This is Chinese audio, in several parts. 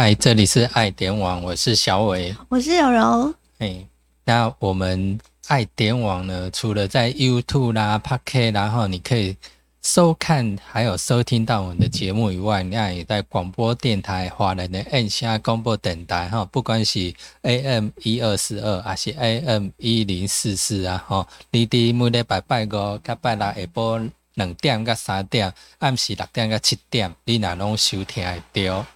嗨，这里是爱点网，我是小伟。我是柔柔。哎，那我们爱点网呢，除了在 YouTube 啦、Pocket，然后你可以收看还有收听到我们的节目以外，那也在广播电台、华人的按下广播电台哈，不管是 AM 一二四二还是 AM 一零四四啊，吼，你伫每礼拜拜五、甲拜六下晡两点到三点，暗时六点到七点，你若拢收听会到。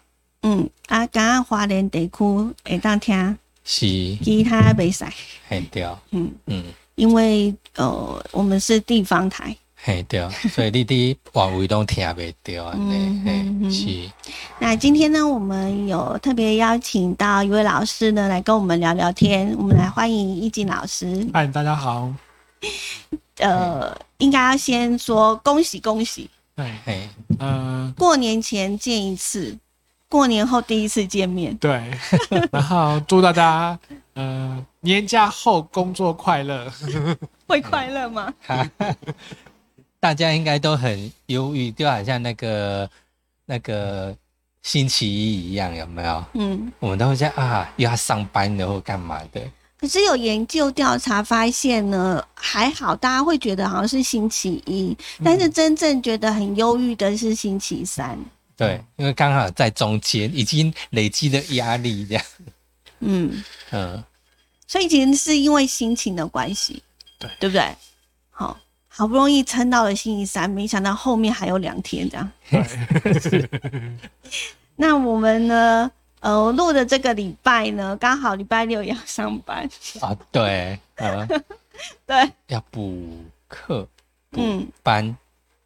嗯，啊，刚刚华联地区会当听，是，其他袂使。嘿对，嗯，嗯，因为呃，我们是地方台。嘿对，所以你伫外围拢听袂到安尼，嗯嗯是，那今天呢，我们有特别邀请到一位老师呢，来跟我们聊聊天。我们来欢迎易静老师。嗨，大家好。呃，应该要先说恭喜恭喜，对，嘿，嗯、过年前见一次，过年后第一次见面。对，然后祝大家，呃，年假后工作快乐。会快乐吗？大家应该都很忧郁，就好像那个那个星期一一样，有没有？嗯。我们都会在啊，又要上班了或干嘛的，可是有研究调查发现呢，还好，大家会觉得好像是星期一，但是真正觉得很忧郁的是星期三。对，因为刚好在中间，已经累积的压力这样，嗯，嗯，所以其实是因为心情的关系，对。对不对？好，好不容易撑到了星期三，没想到后面还有两天这样。那我们呢？呃，录的这个礼拜呢，刚好礼拜六也要上班。啊，对，呃，对，要补课补，班，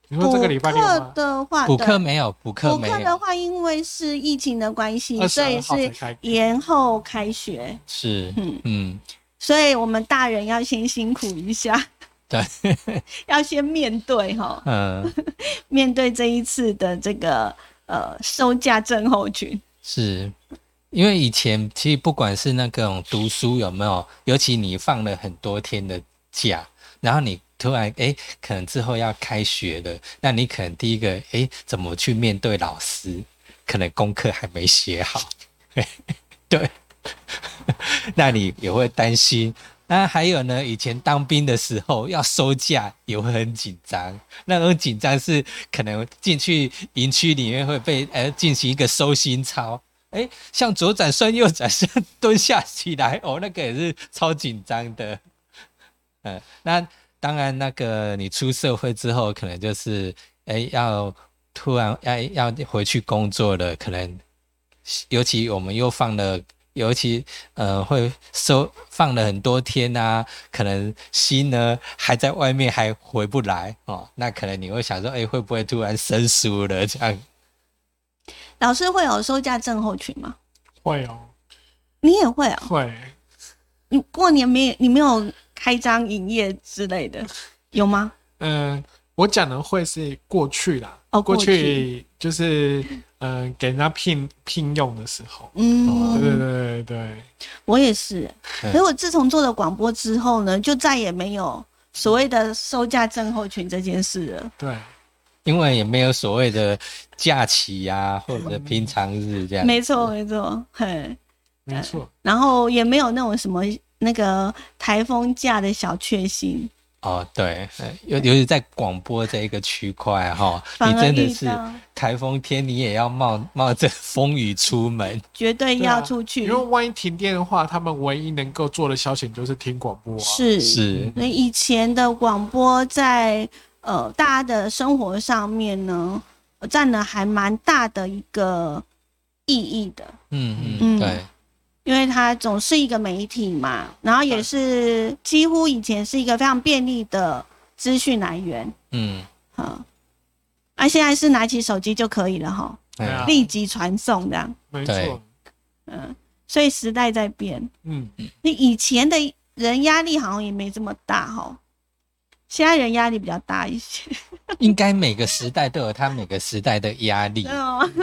你说这个礼拜课？的话，补课没有，补课补没有，补课的话，因为是疫情的关系，22所以是延后开学。是，嗯。嗯，所以我们大人要先辛苦一下，对，要先面对哈，嗯，面对这一次的这个呃收假症候群。是。因为以前其实不管是那种读书有没有，尤其你放了很多天的假，然后你突然诶，可能之后要开学了，那你可能第一个诶，怎么去面对老师？可能功课还没写好，对，那你也会担心。那还有呢，以前当兵的时候要收假也会很紧张，那种紧张是可能进去营区里面会被呃进行一个收心操，哎，向左转身右转身蹲下起来，哦，那个也是超紧张的。嗯，那当然，那个你出社会之后，可能就是哎要突然要要回去工作了，可能尤其我们又放了。尤其呃会收放了很多天啊，可能心呢还在外面还回不来哦，那可能你会想说，哎、会不会突然生疏了这样？老师会有收假症候群吗？会哦，你也会哦。会。你过年没你没有开张营业之类的，有吗？嗯、我讲的会是过去啦，哦过去去就是嗯、呃给人家聘聘用的时候。嗯，对对对对对，我也是。嗯可是我自从做了广播之后呢，就再也没有所谓的收价症候群这件事了。对，因为也没有所谓的假期呀、或者平常日这样。没错，没错，嘿。没错。然后也没有那种什么那个台风假的小确幸，哦，对，呃尤尤其在广播这一个区块哈，你真的是台风天，你也要冒冒着风雨出门。绝对要出去。因为万一停电的话，他们唯一能够做的消遣就是听广播啊。是是，那以以前的广播在呃大家的生活上面呢，呃占了还蛮大的一个意义的。嗯嗯嗯，对，因为它总是一个媒体嘛，然后也是几乎以前是一个非常便利的资讯来源，嗯，好，啊，现在是拿起手机就可以了哈，对啊哎立即传送这样，没对错。嗯，所以时代在变，嗯，你以前的人压力好像也没这么大哈，现在人压力比较大一些，应该每个时代都有他每个时代的压力？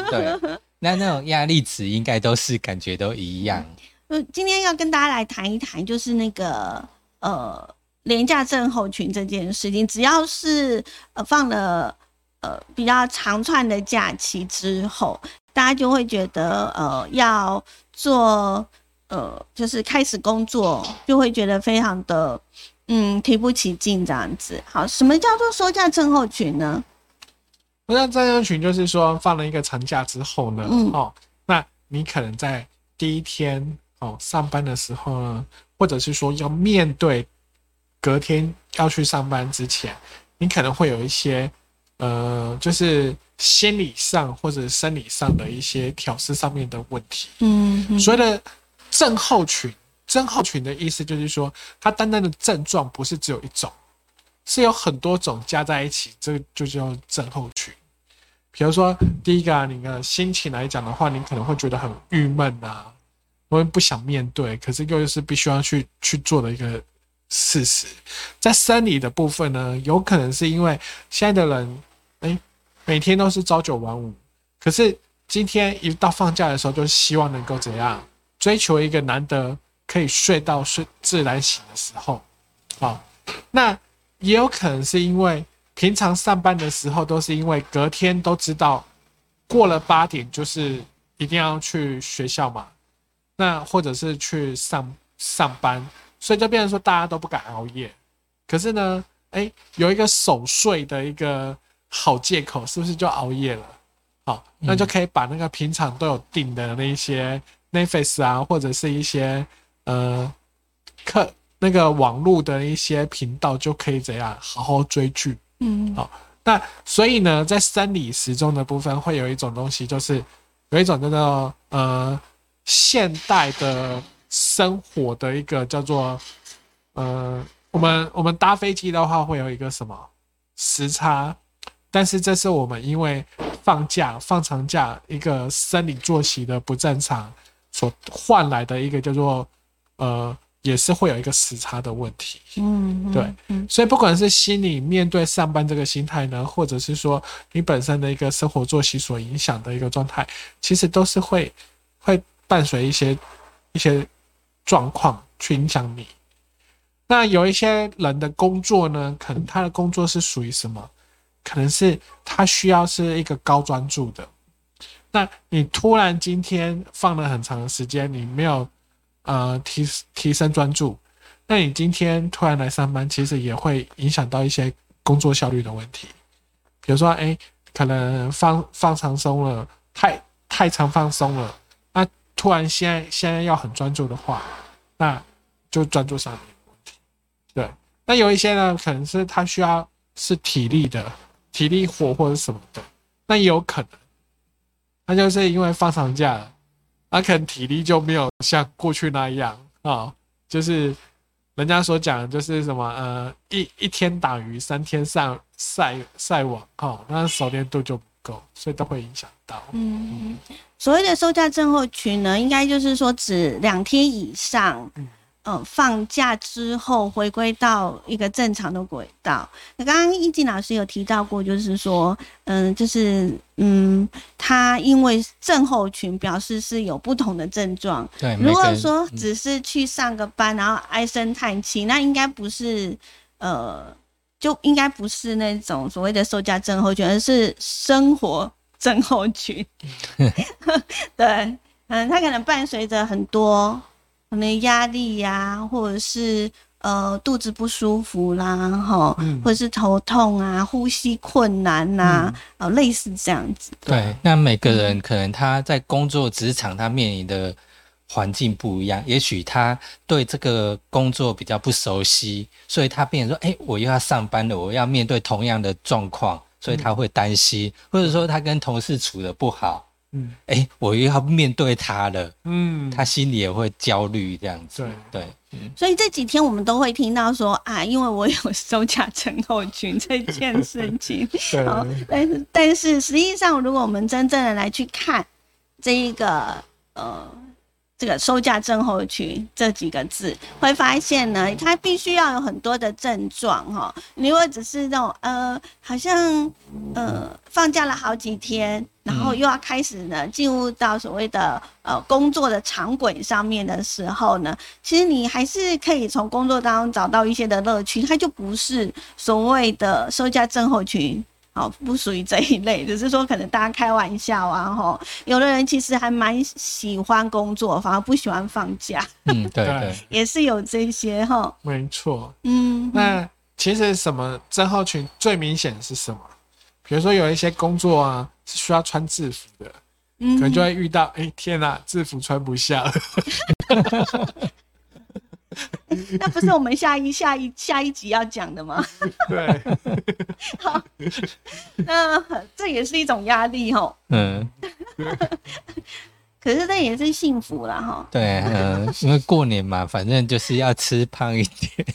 对，那那种压力值应该都是感觉都一样。呃，今天要跟大家来谈一谈，就是那个呃廉价症候群这件事情，只要是呃放了呃比较长串的假期之后，大家就会觉得呃要做呃就是开始工作，就会觉得非常的嗯提不起劲这样子。好，什么叫做收假症候群呢？那这样群就是说放了一个长假之后呢，嗯。哦，那你可能在第一天哦上班的时候呢，或者是说要面对隔天要去上班之前，你可能会有一些呃，就是心理上或者生理上的一些调试上面的问题。嗯嗯。所谓的症候群，症候群的意思就是说，它单单的症状不是只有一种，是有很多种加在一起，这就叫症候群。比如说，第一个啊，你的心情来讲的话，你可能会觉得很郁闷啊，因为不想面对，可是又是必须要去去做的一个事实。在生理的部分呢，有可能是因为现在的人，哎、每天都是朝九晚五，可是今天一到放假的时候，就希望能够怎样追求一个难得可以睡到睡自然醒的时候，好、那也有可能是因为平常上班的时候都是因为隔天都知道过了八点就是一定要去学校嘛，那或者是去上上班，所以就变成说大家都不敢熬夜。可是呢，哎，有一个守岁的一个好借口，是不是就熬夜了？好，那就可以把那个平常都有定的那一些 Netflix 啊，或者是一些呃课那个网络的一些频道，就可以怎样好好追剧。嗯好那所以呢，在生理时钟的部分，会有一种东西，就是有一种叫做呃现代的生活的一个叫做呃，我们我们搭飞机的话会有一个什么时差，但是这是我们因为放假放长假一个生理作息的不正常所换来的一个叫做呃，也是会有一个时差的问题。嗯，对嗯所以不管是心理面对上班这个心态呢，或者是说你本身的一个生活作息所影响的一个状态，其实都是会会伴随一些一些状况去影响你。那有一些人的工作呢，可能他的工作是属于什么？可能是他需要是一个高专注的。那你突然今天放了很长的时间，你没有呃提提升专注，那你今天突然来上班，其实也会影响到一些工作效率的问题。比如说，哎、可能放放长松了，太太长放松了，那突然现在现在要很专注的话，那就专注上面问题。对，那有一些呢，可能是他需要是体力的，体力活或者什么的，那也有可能，那就是因为放长假了，那可能体力就没有像过去那样啊、就是人家所讲就是什么呃一一天打鱼三天晒晒晒网哦，那熟练度就不够，所以都会影响到。嗯，所谓的收假症候群呢，应该就是说指两天以上，嗯呃，放假之后回归到一个正常的轨道。那刚刚易静老师有提到过，就是说，嗯、就是嗯，他因为症候群表示是有不同的症状。对，如果说嗯只是去上个班，然后唉声叹气，那应该不是呃，就应该不是那种所谓的受假症候群，而是生活 症候群。对，嗯，他可能伴随着很多可能压力呀、或者是呃肚子不舒服啦，哈，嗯或者是头痛啊、呼吸困难呐、呃，类似这样子。对，那每个人可能他在工作职场他面临的环境不一样，也许他对这个工作比较不熟悉，所以他变成说，哎，我又要上班了，我要面对同样的状况，所以他会担心，或者说他跟同事处的不好，嗯。哎，我又要面对他了，嗯，他心里也会焦虑这样子。对。对，所以这几天我们都会听到说啊，因为我有收假症候群这件事情。对。好，但是但是实际上，如果我们真正的来去看这一个呃这个收假症候群这几个字，会发现呢，它必须要有很多的症状哈。你如果只是那种呃，好像呃放假了好几天，然后又要开始呢进入到所谓的呃工作的常轨上面的时候呢，其实你还是可以从工作当中找到一些的乐趣，它就不是所谓的收假症候群好，不属于这一类，只是说可能大家开玩笑啊，吼，有的人其实还蛮喜欢工作，反而不喜欢放假，嗯，对对对，也是有这些哈，没错。嗯，那其实什么症候群最明显是什么？比如说有一些工作啊是需要穿制服的，嗯可能就会遇到，哎、天哪、制服穿不下了。那不是我们下一下一下一集要讲的吗？对，好那这也是一种压力哈，嗯，可是这也是幸福啦哈。对，嗯，因为过年嘛，反正就是要吃胖一点。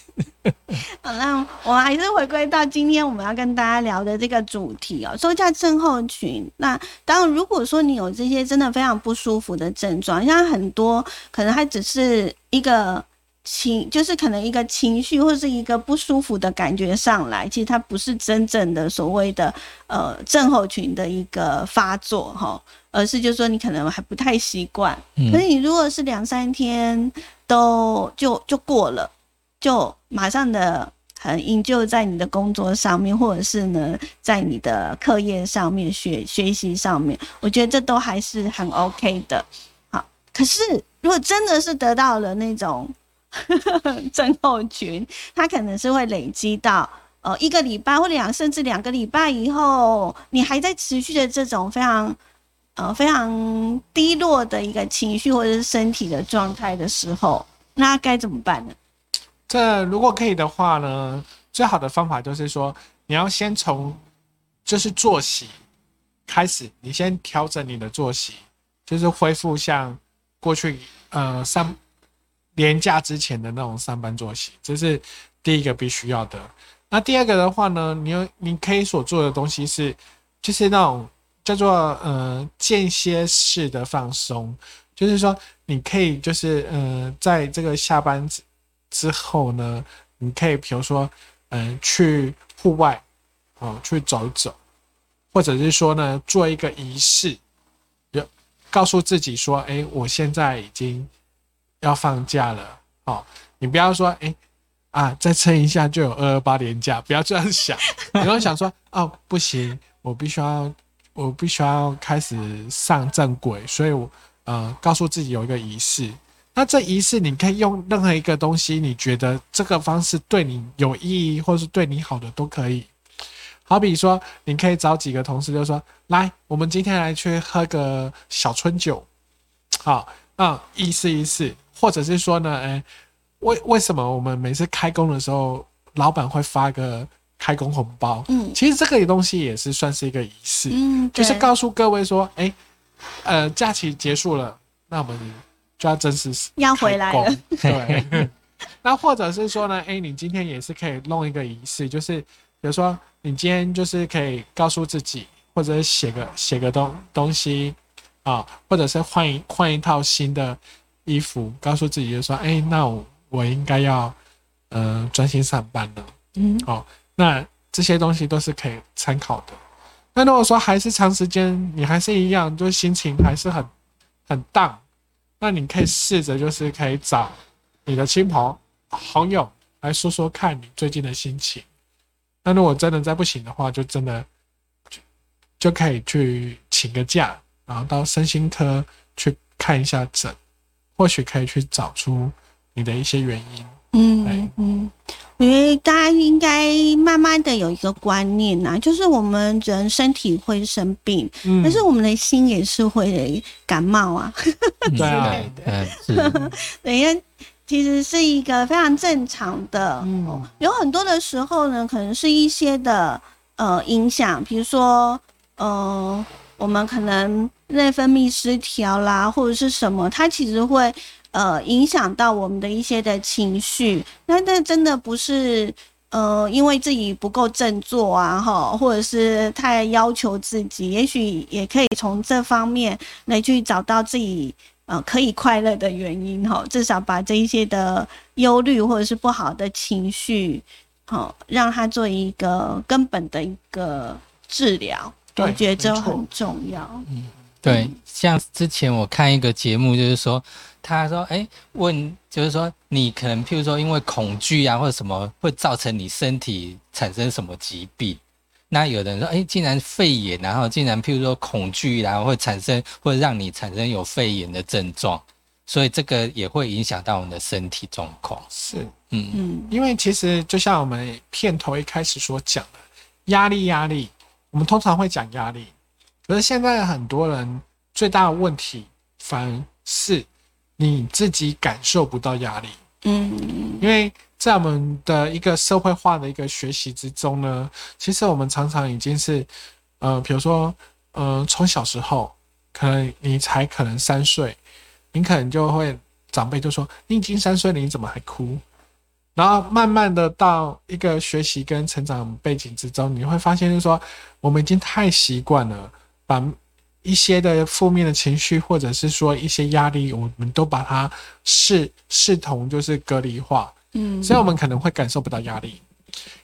好，那我们还是回归到今天我们要跟大家聊的这个主题哦，收假症候群。那当然，如果说你有这些真的非常不舒服的症状，像很多可能它只是一个情，就是可能一个情绪或是一个不舒服的感觉上来，其实它不是真正的所谓的呃症候群的一个发作哈，而是就是说你可能还不太习惯。嗯可是你如果是两三天都就就过了。就马上的很营救在你的工作上面，或者是呢，在你的课业上面、学学习上面，我觉得这都还是很 OK 的。好，可是如果真的是得到了那种 症候群，它可能是会累积到呃一个礼拜或两甚至两个礼拜以后，你还在持续的这种非常呃非常低落的一个情绪或者是身体的状态的时候，那该怎么办呢？这如果可以的话呢，最好的方法就是说，你要先从就是作息开始，你先调整你的作息，就是恢复像过去呃上年假之前的那种上班作息，这是第一个必须要的。那第二个的话呢，你有你可以所做的东西是，就是那种叫做呃间歇式的放松，就是说你可以就是呃在这个下班之之后呢，你可以比如说嗯、去户外哦去走一走，或者是说呢做一个仪式，有告诉自己说，哎，我现在已经要放假了哦，你不要说哎。啊，再撑一下就有二二八连假，不要这样想。你要想说，哦，不行，我必须要，我必须要开始上正轨，所以我呃告诉自己有一个仪式。那这仪式你可以用任何一个东西，你觉得这个方式对你有意义，或是对你好的都可以。好比说，你可以找几个同事，就说：“来，我们今天来去喝个小春酒。”好，啊，意思意思，或者是说呢，哎，为为什么我们每次开工的时候，老板会发个开工红包？嗯其实这个东西也是算是一个仪式。嗯，就是告诉各位说，哎、呃，假期结束了，那我们就要正式要回来了。对，那或者是说呢，哎、你今天也是可以弄一个仪式，就是比如说你今天就是可以告诉自己，或者写个写个东东西啊，或者是换一换一套新的衣服，告诉自己就说，哎、那我我应该要呃专心上班了。嗯哦，那这些东西都是可以参考的。那如果说还是长时间，你还是一样，就是心情还是很很荡，那你可以试着就是可以找你的亲朋好友来说说看你最近的心情。那如果真的再不行的话，就真的就就可以去请个假，然后到身心科去看一下诊，或许可以去找出你的一些原因。嗯嗯，我觉得大家应该慢慢的有一个观念呐、就是我们人身体会生病，嗯但是我们的心也是会感冒啊。对啊嗯，是，等一下，其实是一个非常正常的。嗯哦有很多的时候呢，可能是一些的呃影响，比如说呃，我们可能内分泌失调啦，或者是什么，它其实会呃影响到我们的一些的情绪。那那真的不是。呃，因为自己不够振作啊，哈，或者是太要求自己，也许也可以从这方面来去找到自己呃可以快乐的原因哈，至少把这一些的忧虑或者是不好的情绪，好让它做一个根本的一个治疗，对我觉得这很重要。嗯对，像之前我看一个节目，就是说，他说，哎，问，就是说，你可能譬如说，因为恐惧啊或者什么，会造成你身体产生什么疾病？那有的人说，哎，竟然肺炎，然后竟然譬如说恐惧，然后会产生，会让你产生有肺炎的症状，所以这个也会影响到我们的身体状况。是嗯嗯因为其实就像我们片头一开始所讲的，压力压力，我们通常会讲压力，可是现在很多人最大的问题反而是你自己感受不到压力。嗯因为在我们的一个社会化的一个学习之中呢，其实我们常常已经是，呃，比如说，呃，从小时候，可能你才可能三岁，你可能就会长辈就说你已经三岁了，你怎么还哭？然后慢慢的到一个学习跟成长背景之中，你会发现就是说，我们已经太习惯了把一些的负面的情绪，或者是说一些压力，我们都把它视视同就是隔离化，嗯，所以我们可能会感受不到压力。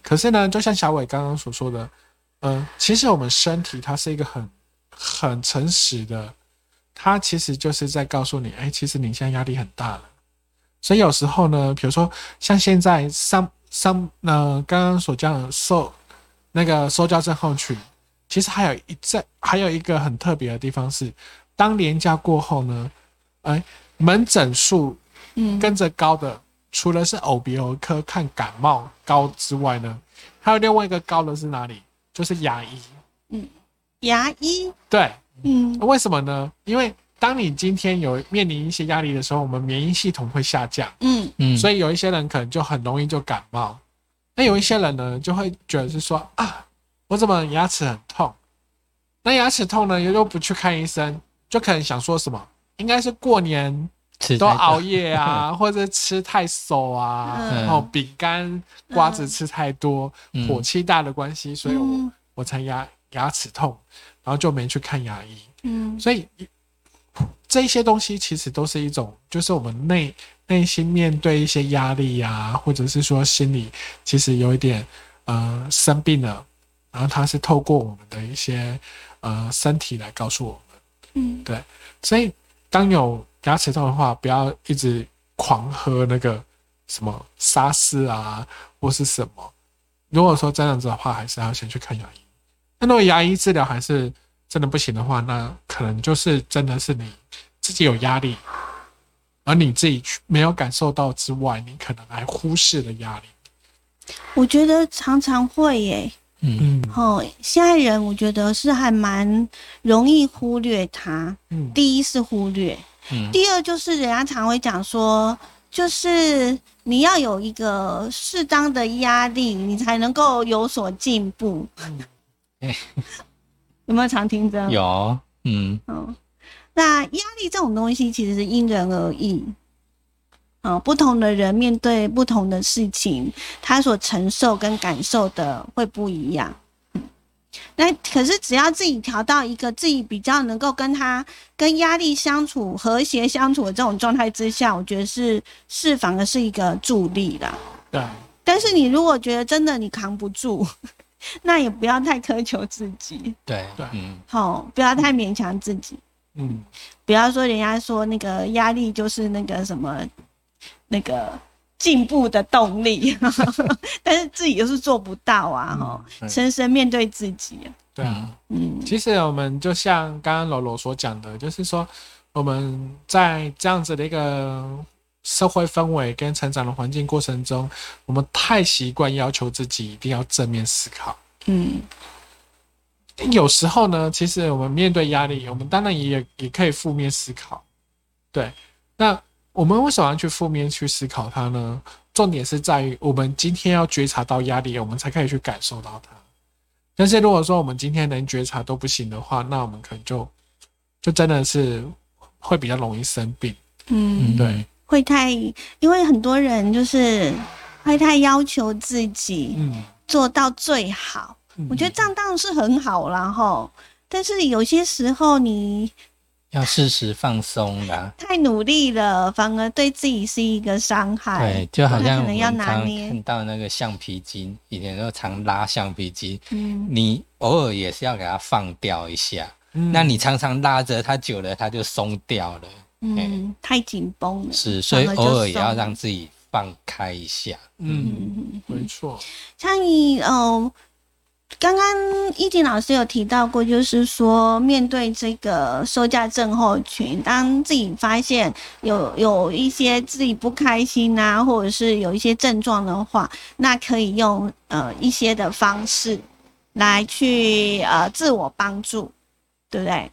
可是呢，就像小伟刚刚所说的，嗯、其实我们身体它是一个很很诚实的，它其实就是在告诉你，哎，其实你现在压力很大了。所以有时候呢，比如说像现在上上呃刚刚所讲的受那个收教症候群，其实还有一在还有一个很特别的地方是，当年假过后呢，哎，门诊数嗯跟着高的，除了是耳鼻喉科看感冒高之外呢，还有另外一个高的是哪里？就是牙医。嗯牙医，对，嗯为什么呢？因为当你今天有面临一些压力的时候，我们免疫系统会下降，嗯。嗯，所以有一些人可能就很容易就感冒。那有一些人呢，就会觉得是说啊，我怎么牙齿很痛？那牙齿痛呢，又不去看医生，就可能想说什么？应该是过年都熬夜啊，或者吃太熟啊，嗯。然后饼干、瓜子吃太多，嗯。火气大的关系，所以我嗯。我才牙牙齿痛，然后就没去看牙医。嗯。所以这些东西其实都是一种，就是我们内内心面对一些压力呀、或者是说心里其实有一点呃生病了，然后它是透过我们的一些呃身体来告诉我们。嗯对所以当有牙齿痛的话，不要一直狂喝那个什么沙士啊，或是什么。如果说这样子的话，还是要先去看牙医。那如果牙医治疗还是真的不行的话，那可能就是真的是你自己有压力，而你自己去没有感受到之外，你可能还忽视了压力。我觉得常常会耶。嗯嗯哦，现在人我觉得是还蛮容易忽略它。嗯第一是忽略，嗯第二就是人家常会讲说，就是你要有一个适当的压力，你才能够有所进步。哎有没有常听这样？有嗯嗯，那压力这种东西其实是因人而异。啊、不同的人面对不同的事情，他所承受跟感受的会不一样。嗯那可是只要自己调到一个自己比较能够跟他跟压力相处、和谐相处的这种状态之下，我觉得是是反而是一个助力啦。对，但是你如果觉得真的你扛不住，那也不要太苛求自己，对对嗯好、不要太勉强自己。嗯不要说人家说那个压力就是那个什么那个进步的动力，但是自己又是做不到啊！哈、嗯深深面对自己，对啊。嗯嗯其实我们就像刚刚柔柔所讲的，就是说我们在这样子的一个社会氛围跟成长的环境过程中，我们太习惯要求自己一定要正面思考。嗯有时候呢，其实我们面对压力，我们当然也也可以负面思考。对，那我们为什么要去负面去思考它呢？重点是在于我们今天要觉察到压力，我们才可以去感受到它。但是如果说我们今天连觉察都不行的话，那我们可能就就真的是会比较容易生病。嗯，对，会太，因为很多人就是会太要求自己嗯，做到最好，我觉得这样当然是很好啦，哈。但是有些时候你要适时放松啦。太努力了，反而对自己是一个伤害。对，就好像我们常拿捏看到那个橡皮筋，以前都常拉橡皮筋，嗯你偶尔也是要给它放掉一下。嗯那你常常拉着它久了，它就松掉了。嗯，太紧绷了。是，所以偶尔也要让自己放开一下。嗯，嗯，没错，像你呃，刚刚易静老师有提到过，就是说面对这个收假症候群，当自己发现有有一些自己不开心啊，或者是有一些症状的话，那可以用呃一些的方式来去呃自我帮助，对不对？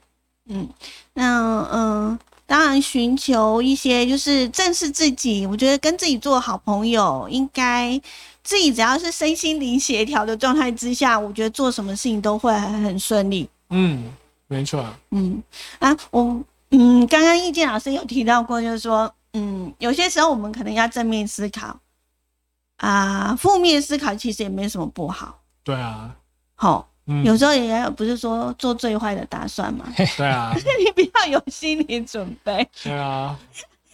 嗯，那嗯、当然寻求一些就是正视自己，我觉得跟自己做好朋友，应该自己只要是身心灵协调的状态之下，我觉得做什么事情都会很很顺利。嗯，没错，嗯啊，我嗯，刚刚易建老师有提到过，就是说，嗯，有些时候我们可能要正面思考啊，负面思考其实也没什么不好。对啊，好，嗯，有时候也要不是说做最坏的打算嘛，对啊，你不要有心理准备，对啊，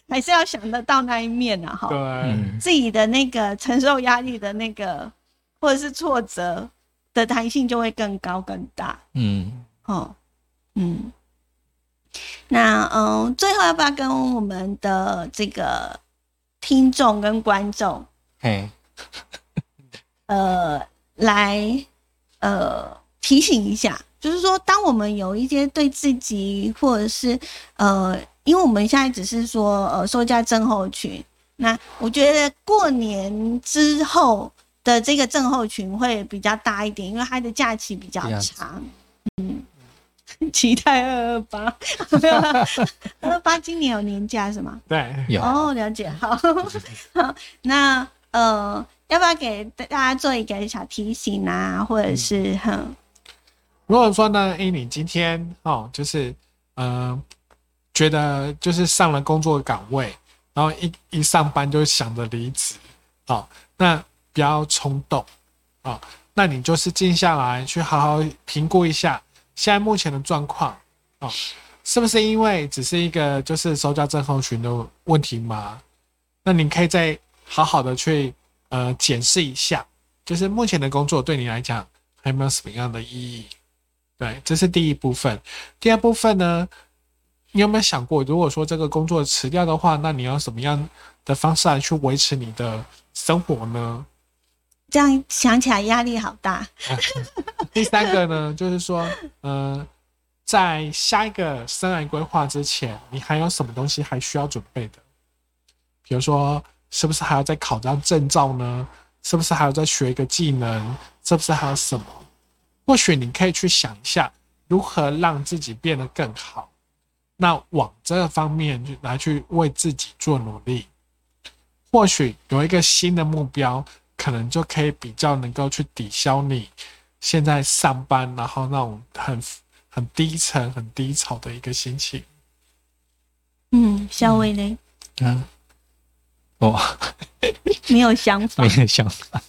还是要想得到那一面啊，哈。对，嗯，自己的那个承受压力的那个，或者是挫折的弹性就会更高更大。嗯，哦，嗯，那嗯，最后要不要跟我们的这个听众跟观众，嘿，呃，来呃提醒一下，就是说，当我们有一些对自己或者是呃，因为我们现在只是说呃收假症候群，那我觉得过年之后的这个症候群会比较大一点，因为它的假期比较长。嗯，期待二二八，二 二八今年有年假是吗？对，有，哦，了解，好，好，那呃，要不要给大家做一个小提醒啊，或者是哼，如果说呢，哎，你今天哦，就是呃，觉得就是上了工作岗位，然后一一上班就想着离职，哦，那不要冲动，哦，那你就是静下来去好好评估一下现在目前的状况，哦，是不是因为只是一个就是收假症候群的问题吗？那你可以再好好的去呃检视一下，就是目前的工作对你来讲还没有什么样的意义？对，这是第一部分。第二部分呢，你有没有想过，如果说这个工作辞掉的话，那你要什么样的方式来去维持你的生活呢？这样想起来压力好大。第三个呢，就是说，呃，在下一个生涯规划之前，你还有什么东西还需要准备的？比如说，是不是还要再考张证照呢？是不是还要再学一个技能？是不是还有什么？或许你可以去想一下，如何让自己变得更好。那往这个方面去来去为自己做努力，或许有一个新的目标，可能就可以比较能够去抵消你现在上班然后那种很很低沉、很低潮的一个心情。嗯，小伟呢？嗯，我 没有想法没，有想法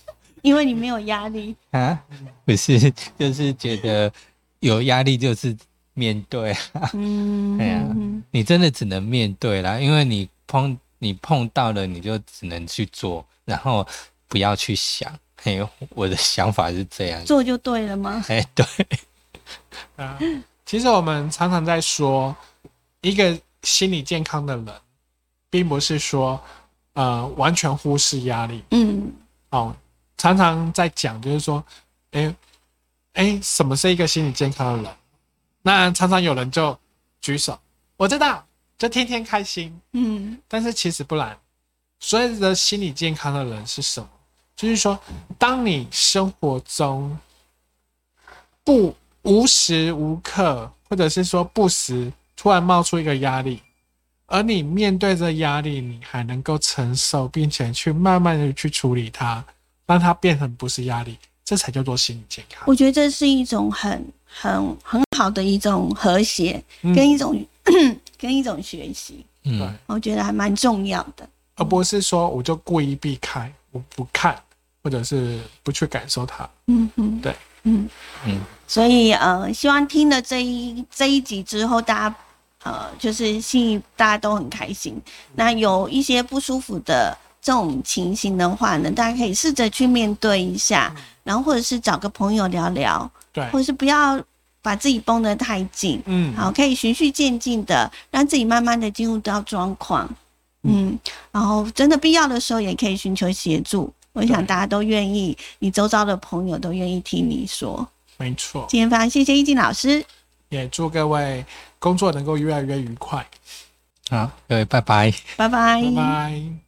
因为你没有压力。啊，不是，就是觉得有压力就是面对啊，嗯，哎呀嗯你真的只能面对啦，因为你碰你碰到了，你就只能去做，然后不要去想。嘿，我的想法是这样。做就对了吗？哎，对，啊，其实我们常常在说，一个心理健康的人，并不是说呃完全忽视压力嗯哦。常常在讲，就是说，哎哎，什么是一个心理健康的人？那常常有人就举手，我知道，就天天开心。嗯但是其实不然，所谓的心理健康的人是什么？就是说，当你生活中不无时无刻，或者是说不时突然冒出一个压力，而你面对这压力，你还能够承受，并且去慢慢的去处理它，让它变成不是压力，这才叫做心理健康。我觉得这是一种很很很好的一种和谐，嗯跟一种 跟一种学习，嗯，我觉得还蛮重要的。而不是说我就故意避开，我不看，或者是不去感受它。嗯嗯，对，嗯嗯，所以呃，希望听了这一这一集之后，大家呃，就是心里大家都很开心。那有一些不舒服的这种情形的话呢，大家可以试着去面对一下，然后或者是找个朋友聊聊，对，或者是不要把自己绷得太紧。嗯，好，可以循序渐进的让自己慢慢的进入到状况，嗯，然后真的必要的时候也可以寻求协助，我想大家都愿意，你周遭的朋友都愿意听你说。没错，今天非常谢谢易静老师，也祝各位工作能够越来越愉快，好，各位拜拜。拜拜。拜拜。